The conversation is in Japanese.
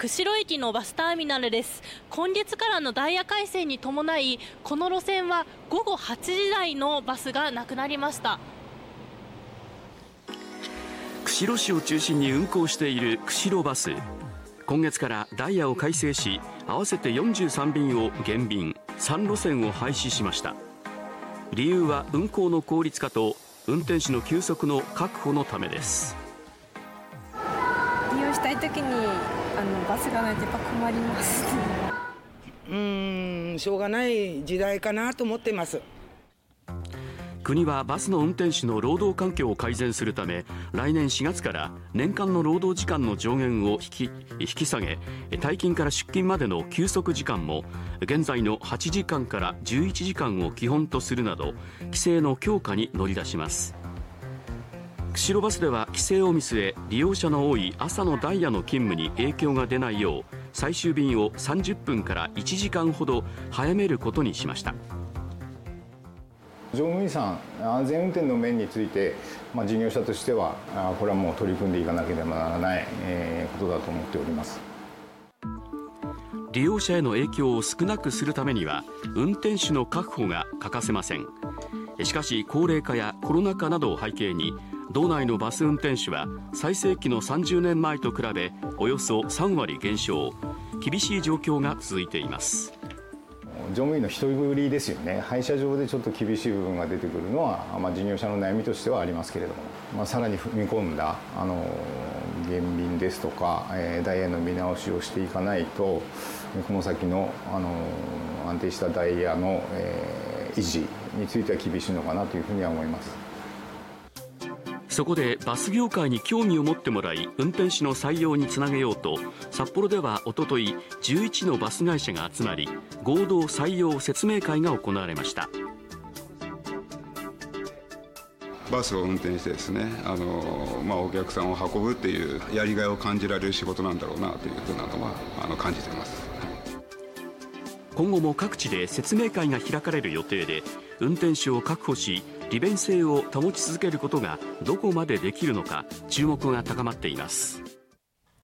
釧路駅のバスターミナルです。今月からのダイヤ改正に伴いこの路線は午後8時台のバスがなくなりました。釧路市を中心に運行している釧路バス。今月からダイヤを改正し合わせて43便を減便3路線を廃止しました。理由は運行の効率化と運転手の休息の確保のためです。利用したい時にあのバスがないとやっぱ困ります。うんしょうがない時代かなと思ってます。国はバスの運転手の労働環境を改善するため来年4月から年間の労働時間の上限を引き引き下げ退勤から出勤までの休息時間も現在の8時間から11時間を基本とするなど規制の強化に乗り出します釧路バスでは規制を見据え利用者の多い朝のダイヤの勤務に影響が出ないよう最終便を30分から1時間ほど早めることにしました。乗務員さん安全運転の面について、まあ、事業者としてはこれはもう取り組んでいかなければならない、えー、ことだと思っております。利用者への影響を少なくするためには運転手の確保が欠かせませんしかし高齢化やコロナ禍などを背景に道内のバス運転手は最盛期の30年前と比べおよそ3割減少。厳しい状況が続いています。乗務員の人繰りですよね。配車場でちょっと厳しい部分が出てくるのは、まあ、事業者の悩みとしてはありますけれども、まあ、さらに踏み込んだあの減便ですとか、えー、ダイヤの見直しをしていかないとこの先のあの安定したダイヤの、えー、維持については厳しいのかなというふうには思います。そこでバス業界に興味を持ってもらい運転手の採用につなげようと札幌ではおととい11のバス会社が集まり合同採用説明会が行われましたバスを運転してですねあの、まあ、お客さんを運ぶっていうやりがいを感じられる仕事なんだろうなというふうなのはあの感じています今後も各地で説明会が開かれる予定で運転手を確保し利便性を保ち続けることがどこまでできるのか注目が高まっています。